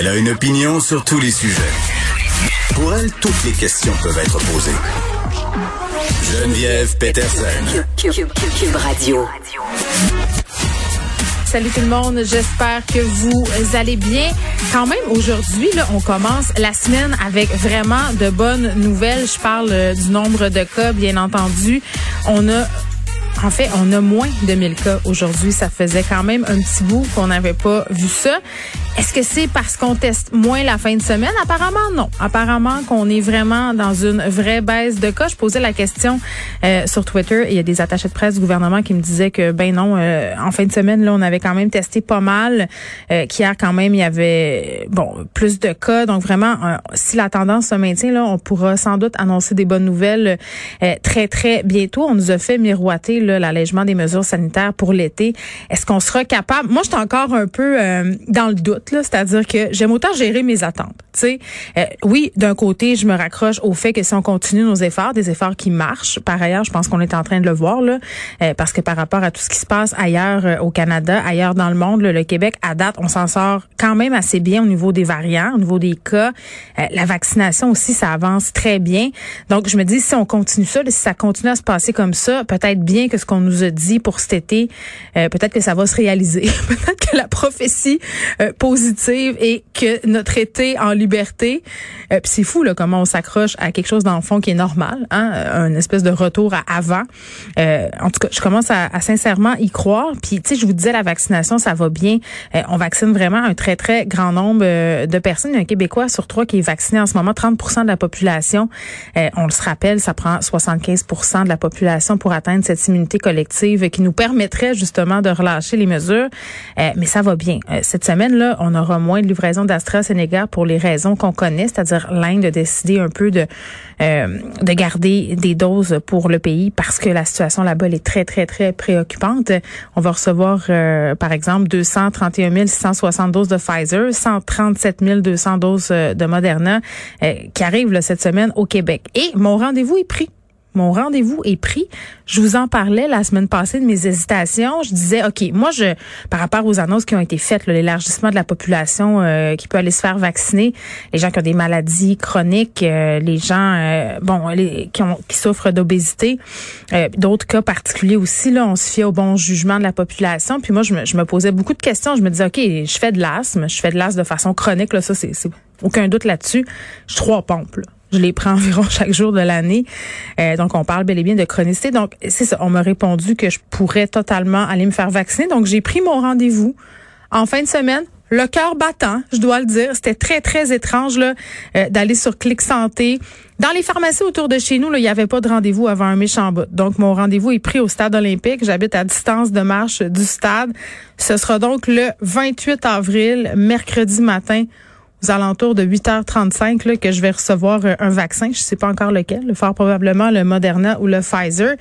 Elle a une opinion sur tous les sujets. Pour elle, toutes les questions peuvent être posées. Geneviève Peterson. Cube, Radio. Salut tout le monde, j'espère que vous allez bien. Quand même, aujourd'hui, là, on commence la semaine avec vraiment de bonnes nouvelles. Je parle euh, du nombre de cas, bien entendu. On a en fait, on a moins de 1000 cas aujourd'hui. Ça faisait quand même un petit bout qu'on n'avait pas vu ça. Est-ce que c'est parce qu'on teste moins la fin de semaine? Apparemment, non. Apparemment qu'on est vraiment dans une vraie baisse de cas. Je posais la question euh, sur Twitter. Il y a des attachés de presse du gouvernement qui me disaient que, ben non, euh, en fin de semaine, là, on avait quand même testé pas mal. Euh, quand même, il y avait, bon, plus de cas. Donc, vraiment, euh, si la tendance se maintient, là, on pourra sans doute annoncer des bonnes nouvelles très, très bientôt. On nous a fait miroiter l'allègement des mesures sanitaires pour l'été. Est-ce qu'on sera capable? Moi, je suis encore un peu dans le doute c'est-à-dire que j'aime autant gérer mes attentes. Sais, euh, oui, d'un côté, je me raccroche au fait que si on continue nos efforts, des efforts qui marchent. Par ailleurs, je pense qu'on est en train de le voir là, euh, parce que par rapport à tout ce qui se passe ailleurs euh, au Canada, ailleurs dans le monde, le Québec à date, on s'en sort quand même assez bien au niveau des variants, au niveau des cas. la vaccination aussi, ça avance très bien. Donc, je me dis si on continue ça, si ça continue à se passer comme ça, peut-être bien que ce qu'on nous a dit pour cet été, peut-être que ça va se réaliser. peut-être que la prophétie positive et que notre été en liberté, euh, c'est fou là comment on s'accroche à quelque chose dans le fond qui est normal, hein, un espèce de retour à avant. Euh, en tout cas, je commence à, sincèrement y croire. Puis tu sais, je vous disais la vaccination, ça va bien. Euh, on vaccine vraiment un très très grand nombre de personnes. Un Québécois sur trois qui est vacciné en ce moment, 30% de la population. on le se rappelle, ça prend 75% de la population pour atteindre cette immunité collective qui nous permettrait justement de relâcher les mesures. mais ça va bien. cette semaine là, on aura moins de livraison d'AstraZeneca pour les raisons qu'on connaît, c'est-à-dire l'Inde a décidé un peu de euh, de garder des doses pour le pays parce que la situation là-bas est très très très préoccupante. On va recevoir euh, par exemple 231 660 doses de Pfizer, 137 200 doses euh, de Moderna qui arrivent cette semaine au Québec. Et mon rendez-vous est pris. Mon rendez-vous est pris. Je vous en parlais la semaine passée de mes hésitations. Je disais, OK, moi, je, par rapport aux annonces qui ont été faites, l'élargissement de la population euh, qui peut aller se faire vacciner, les gens qui ont des maladies chroniques, euh, les gens, euh, bon, qui, ont, qui souffrent d'obésité, d'autres cas particuliers aussi, là, on se fie au bon jugement de la population. Puis moi, je me, je me posais beaucoup de questions. Je me disais, OK, je fais de l'asthme, je fais de l'asthme de façon chronique, là, ça, c'est aucun doute là-dessus. Je trois pompes, là. Je les prends environ chaque jour de l'année. Euh, donc, on parle bel et bien de chronicité. Donc, c'est ça. On m'a répondu que je pourrais totalement aller me faire vacciner. Donc, j'ai pris mon rendez-vous en fin de semaine. Le cœur battant, je dois le dire. C'était très, très étrange là euh, d'aller sur Clic Santé. Dans les pharmacies autour de chez nous, il n'y avait pas de rendez-vous avant un méchant bout. Donc, mon rendez-vous est pris au stade olympique. J'habite à distance de marche du stade. Ce sera donc le 28 avril, mercredi matin aux alentours de 8h35 là, que je vais recevoir euh, un vaccin. Je sais pas encore lequel, fort probablement le Moderna ou le Pfizer.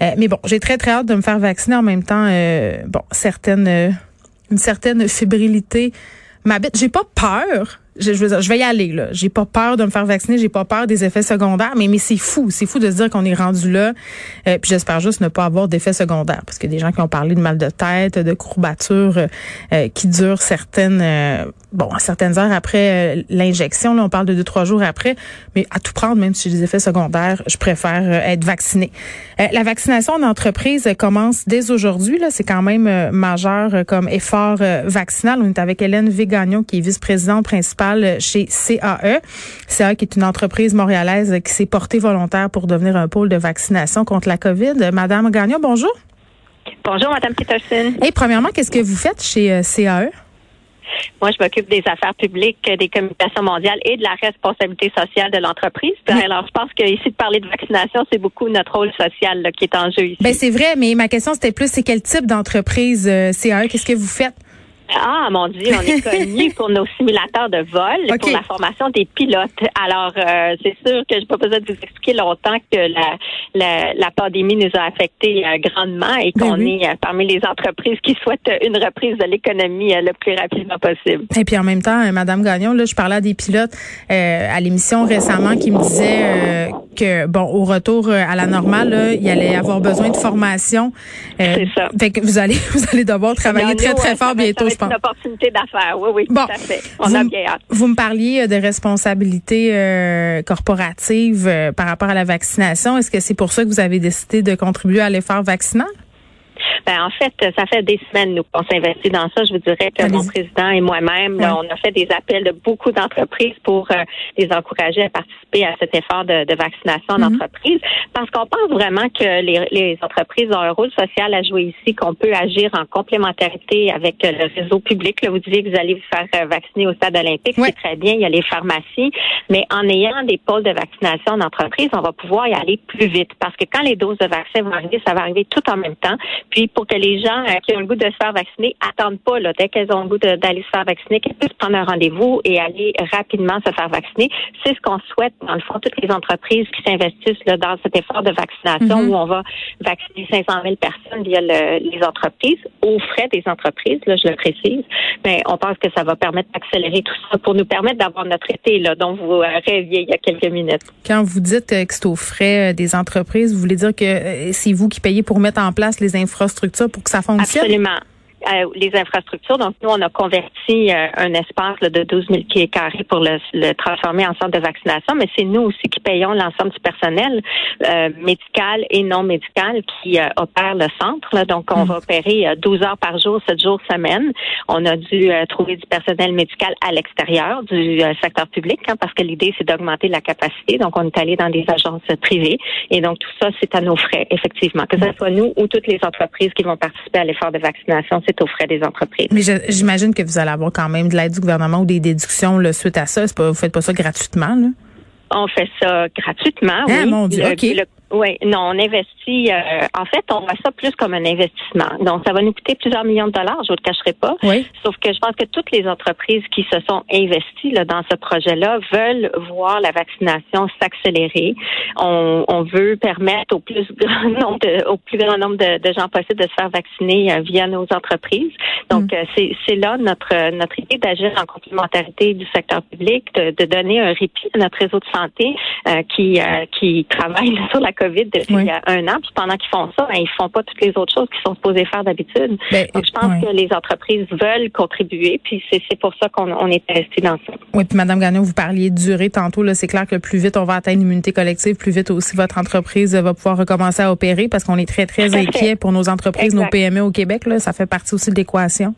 Euh, mais bon, j'ai très très hâte de me faire vacciner en même temps. Euh, bon, certaines, une certaine fébrilité m'habite. J'ai pas peur je, je, je, vais y aller là. J'ai pas peur de me faire vacciner, j'ai pas peur des effets secondaires, mais mais c'est fou, c'est fou de se dire qu'on est rendu là. Euh, puis j'espère juste ne pas avoir d'effets secondaires parce que des gens qui ont parlé de mal de tête, de courbatures euh, qui durent certaines euh, bon certaines heures après euh, l'injection. Là, on parle de deux trois jours après, mais à tout prendre, même si j'ai des effets secondaires, je préfère être vacciné. la vaccination en entreprise commence dès aujourd'hui. Là, c'est quand même majeur comme effort vaccinal. On est avec Hélène Végagnon qui est vice-présidente principale chez CAE. CAE qui est une entreprise montréalaise qui s'est portée volontaire pour devenir un pôle de vaccination contre la COVID. Madame Gagnon, bonjour. Bonjour, Madame Peterson. Et premièrement, qu'est-ce que vous faites chez euh, CAE? Moi, je m'occupe des affaires publiques, des communications mondiales et de la responsabilité sociale de l'entreprise. Alors, je pense qu'ici, de parler de vaccination, c'est beaucoup notre rôle social qui est en jeu ici. Ben, c'est vrai, mais ma question, c'était plus, c'est quel type d'entreprise euh, CAE? Qu'est-ce que vous faites? Ah, mon Dieu, on est connu pour nos simulateurs de vol, pour la formation des pilotes. Alors, euh, c'est sûr que je n'ai pas besoin de vous expliquer longtemps que la, la, la pandémie nous a affectés euh, grandement et ben qu'on est euh, parmi les entreprises qui souhaitent une reprise de l'économie le plus rapidement possible. Et puis en même temps, Madame Gagnon, là, je parlais à des pilotes à l'émission récemment qui me disaient que bon, au retour à la normale, là, il allait avoir besoin de formation. c'est ça. Fait que vous allez vous allez devoir travailler très très fort bientôt pense. une opportunité d'affaires. Oui, oui, tout à fait. On vous, a bien hâte. Vous me parliez de responsabilité euh, corporative euh, par rapport à la vaccination. Est-ce que c'est pour ça que vous avez décidé de contribuer à l'effort vaccinal? Ben, en fait, ça fait des semaines nous qu'on s'investit dans ça. Je vous dirais que mon président et moi-même, on a fait des appels de beaucoup d'entreprises pour euh, les encourager à participer à cet effort de, vaccination d'entreprise, parce qu'on pense vraiment que les, les, entreprises ont un rôle social à jouer ici, qu'on peut agir en complémentarité avec le réseau public. Là, vous disiez que vous allez vous faire euh, vacciner au stade olympique, c'est très bien. Il y a les pharmacies, mais en ayant des pôles de vaccination d'entreprise, on va pouvoir y aller plus vite, parce que quand les doses de vaccin vont arriver, ça va arriver tout en même temps. Puis pour que les gens euh, qui ont le goût de se faire vacciner attendent pas là, dès qu'elles ont le goût d'aller se faire vacciner, qu'elles puissent prendre un rendez-vous et aller rapidement se faire vacciner. C'est ce qu'on souhaite dans le fond toutes les entreprises qui s'investissent là, dans cet effort de vaccination Mhm. où on va vacciner 500 000 personnes via le- les entreprises aux frais des entreprises. Là, je le précise, mais on pense que ça va permettre d'accélérer tout ça pour nous permettre d'avoir notre été là dont vous euh, rêviez il y a quelques minutes. Quand vous dites euh, que c'est aux frais des entreprises, vous voulez dire que c'est vous qui payez pour mettre en place les infrastructures pour que ça fonctionne? Absolument. Euh, les infrastructures. Donc, nous, on a converti euh, un espace là, de 12 000 pieds carrés pour le, le transformer en centre de vaccination, mais c'est nous aussi qui payons l'ensemble du personnel euh, médical et non médical qui euh, opère le centre. Là. Donc, on va opérer euh, 12 heures par jour, 7 jours semaine. On a dû euh, trouver du personnel médical à l'extérieur du euh, secteur public hein, parce que l'idée, c'est d'augmenter la capacité. Donc, on est allé dans des agences privées et donc tout ça, c'est à nos frais, effectivement. Que ce soit nous ou toutes les entreprises qui vont participer à l'effort de vaccination, c'est aux frais des entreprises. Mais j'imagine que vous allez avoir quand même de l'aide du gouvernement ou des déductions là, suite à ça. Pas, vous faites pas ça gratuitement, là? On fait ça gratuitement. Ah, oui. mon Dieu, Le- OK. le- oui, non, on investit. euh, en fait, on voit ça plus comme un investissement. Donc, ça va nous coûter plusieurs millions de dollars, je ne le cacherai pas. Oui. Sauf que je pense que toutes les entreprises qui se sont investies là, dans ce projet-là veulent voir la vaccination s'accélérer. On, on veut permettre au plus grand nombre de, au plus grand nombre de, de gens possible de se faire vacciner euh, via nos entreprises. Donc, Mm. euh, c'est, c'est là notre notre idée d'agir en complémentarité du secteur public, de, de donner un répit à notre réseau de santé euh, qui euh, qui travaille sur la COVID depuis Oui. il y a un an. Puis pendant qu'ils font ça, ben, ils font pas toutes les autres choses qu'ils sont supposés faire d'habitude. Ben, Donc, je pense oui. que les entreprises veulent contribuer, puis c'est, pour ça qu'on on est investi dans ça. Oui, puis Madame Gagnon, vous parliez de durée tantôt. Là, c'est clair que plus vite on va atteindre l'immunité collective, plus vite aussi votre entreprise va pouvoir recommencer à opérer parce qu'on est très, très inquiet pour nos entreprises, nos. PME au Québec. Là, ça fait partie aussi de l'équation.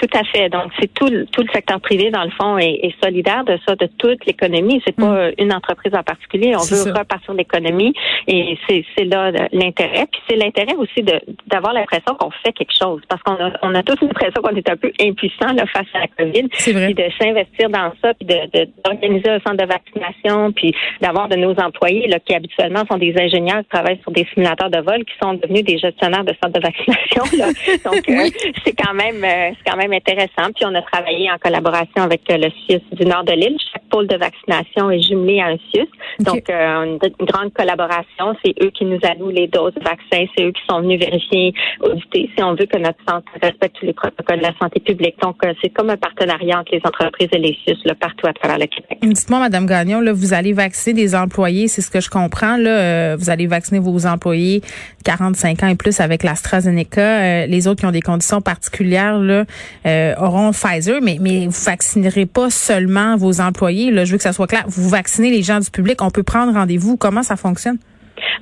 Tout à fait. Donc, c'est tout, le- tout le secteur privé, dans le fond, est, est solidaire de ça, de toute l'économie. C'est pas euh, une entreprise en particulier. On Mm. Veut ça. repartir l'économie et c'est, c'est là euh, l'intérêt. Puis c'est l'intérêt aussi de, d'avoir l'impression qu'on fait quelque chose. Parce qu'on a, on a tous l'impression qu'on est un peu impuissant là, face à la COVID. C'est vrai. Puis de s'investir dans ça, puis de, de- d'organiser un centre de vaccination, puis d'avoir de nos employés là, qui habituellement sont des ingénieurs qui travaillent sur des simulateurs de vol, qui sont devenus des gestionnaires de centres de vaccination. là. Donc, euh, c'est quand même euh, c'est quand même intéressant. Puis on a travaillé en collaboration avec euh, le CIUS du nord de l'île. Chaque pôle de vaccination est jumelé à un CIUS. Donc euh, une, grande collaboration. C'est eux qui nous allouent les doses de vaccins. C'est eux qui sont venus vérifier, auditer si on veut que notre centre respecte tous les protocoles de la santé publique. Donc euh, c'est comme un partenariat entre les entreprises et les CIUS là, partout à travers le Québec. Dites-moi, Madame Gagnon, là, vous allez vacciner des employés, c'est ce que je comprends. Là, Euh, vous allez vacciner vos employés 45 ans et plus avec l'AstraZeneca. Euh, les autres qui ont des conditions particulières là, euh, auront Pfizer, mais, mais vous vaccinerez pas seulement vos employés. Là, je veux que ça soit clair. Vous vaccinez les gens du public. On peut prendre rendez-vous. Comment ça fonctionne?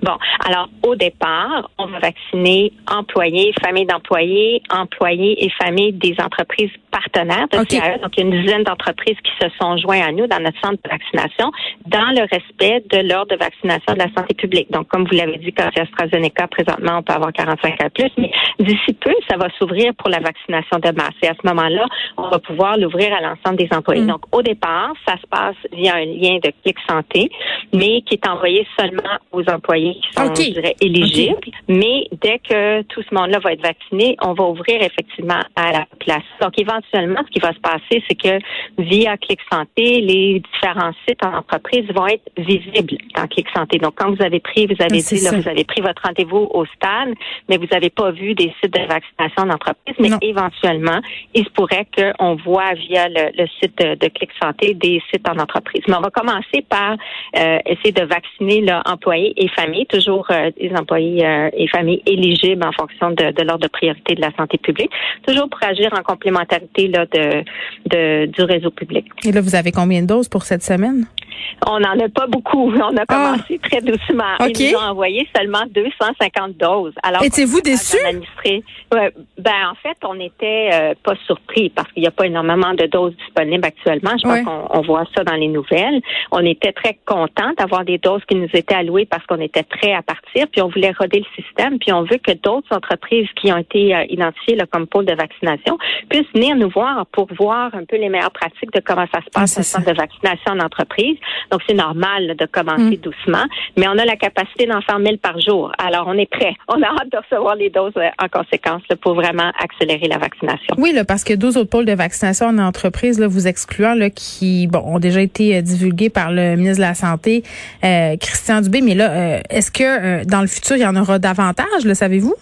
Bon, alors au départ, on va vacciner employés, familles d'employés, employés et familles des entreprises partenaires de. CAE. Donc, il y a une dizaine d'entreprises qui se sont joints à nous dans notre centre de vaccination dans le respect de l'ordre de vaccination de la santé publique. Donc, comme vous l'avez dit, quand c'est AstraZeneca, présentement, on peut avoir 45 ans plus, mais d'ici peu, ça va s'ouvrir pour la vaccination de masse. Et à ce moment-là, on va pouvoir l'ouvrir à l'ensemble des employés. Mm. Donc, au départ, ça se passe via un lien de Clic Santé, mais qui est envoyé seulement aux employés qui sont, OK. je dirais, éligibles. Mais dès que tout ce monde-là va être vacciné, on va ouvrir effectivement à la population. Donc, éventuellement, ce qui va se passer, c'est que via Clic Santé, les différents sites en entreprise vont être visibles dans Clic Santé. Donc, quand vous avez pris, vous avez Ah, dit, là, vous avez pris votre rendez-vous au stade, mais vous n'avez pas vu des sites de vaccination d'entreprise. Mais Non. éventuellement, il se pourrait qu'on voit via le, le site de, de Clic Santé des sites en entreprise. Mais on va commencer par euh, essayer de vacciner là, employés et familles toujours des employés et familles éligibles en fonction de, de l'ordre de priorité de la santé publique, toujours pour agir en complémentarité là, de, de, du réseau public. Et là, vous avez combien de doses pour cette semaine? On n'en a pas beaucoup. On a ah. commencé très doucement. Ils nous ont envoyé seulement 250 doses. Alors, étiez-vous déçus? Ouais, ben, en fait, on n'était euh, pas surpris parce qu'il n'y a pas énormément de doses disponibles actuellement. Je pense qu'on voit ça dans les nouvelles. On était très contents d'avoir des doses qui nous étaient allouées parce qu'on était prêts à partir, puis on voulait roder le système, puis on veut que d'autres entreprises qui ont été euh, identifiées là, comme pôle de vaccination puissent venir nous voir pour voir un peu les meilleures pratiques de comment ça se passe ah, en centre de vaccination en entreprise. Donc, c'est normal de commencer mm. doucement, mais on a la capacité d'en faire 1000 par jour. Alors, on est prêt. On a hâte de recevoir les doses euh, en conséquence pour vraiment accélérer la vaccination. Oui, là, parce que 12 autres pôles de vaccination en entreprise, là, vous excluant, là, qui bon, ont déjà été euh, divulgués par le ministre de la Santé, euh, Christian Dubé. Mais là, est-ce que dans le futur, il y en aura davantage, le savez-vous?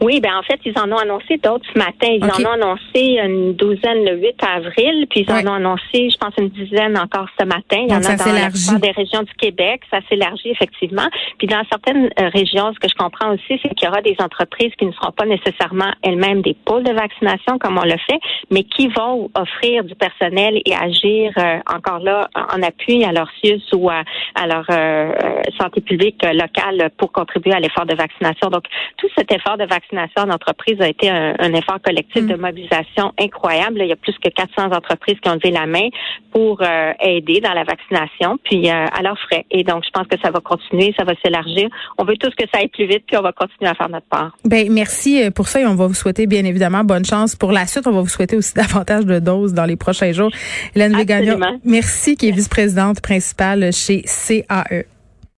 Oui, ben en fait, ils en ont annoncé d'autres ce matin. Ils en ont annoncé une douzaine le 8 avril, puis ils en ont annoncé, je pense, une dizaine encore ce matin. Il y en a dans des régions du Québec. Ça s'élargit effectivement. Puis dans certaines euh, régions, ce que je comprends aussi, c'est qu'il y aura des entreprises qui ne seront pas nécessairement elles-mêmes des pôles de vaccination comme on le fait, mais qui vont offrir du personnel et agir euh, encore là en appui à leur CIUS ou à, leur euh, santé publique locale pour contribuer à l'effort de vaccination. Donc, tout cet effort de vaccination vaccination en entreprise a été un, effort collectif de mm. mobilisation incroyable. Il y a plus que 400 entreprises qui ont levé la main pour euh, aider dans la vaccination, puis euh, à leurs frais. Et donc, je pense que ça va continuer, ça va s'élargir. On veut tous que ça aille plus vite, puis on va continuer à faire notre part. Ben merci euh, pour ça et on va vous souhaiter bien évidemment bonne chance pour la suite. On va vous souhaiter aussi davantage de doses dans les prochains jours. Hélène Végagnon, merci, qui est vice-présidente principale chez CAE.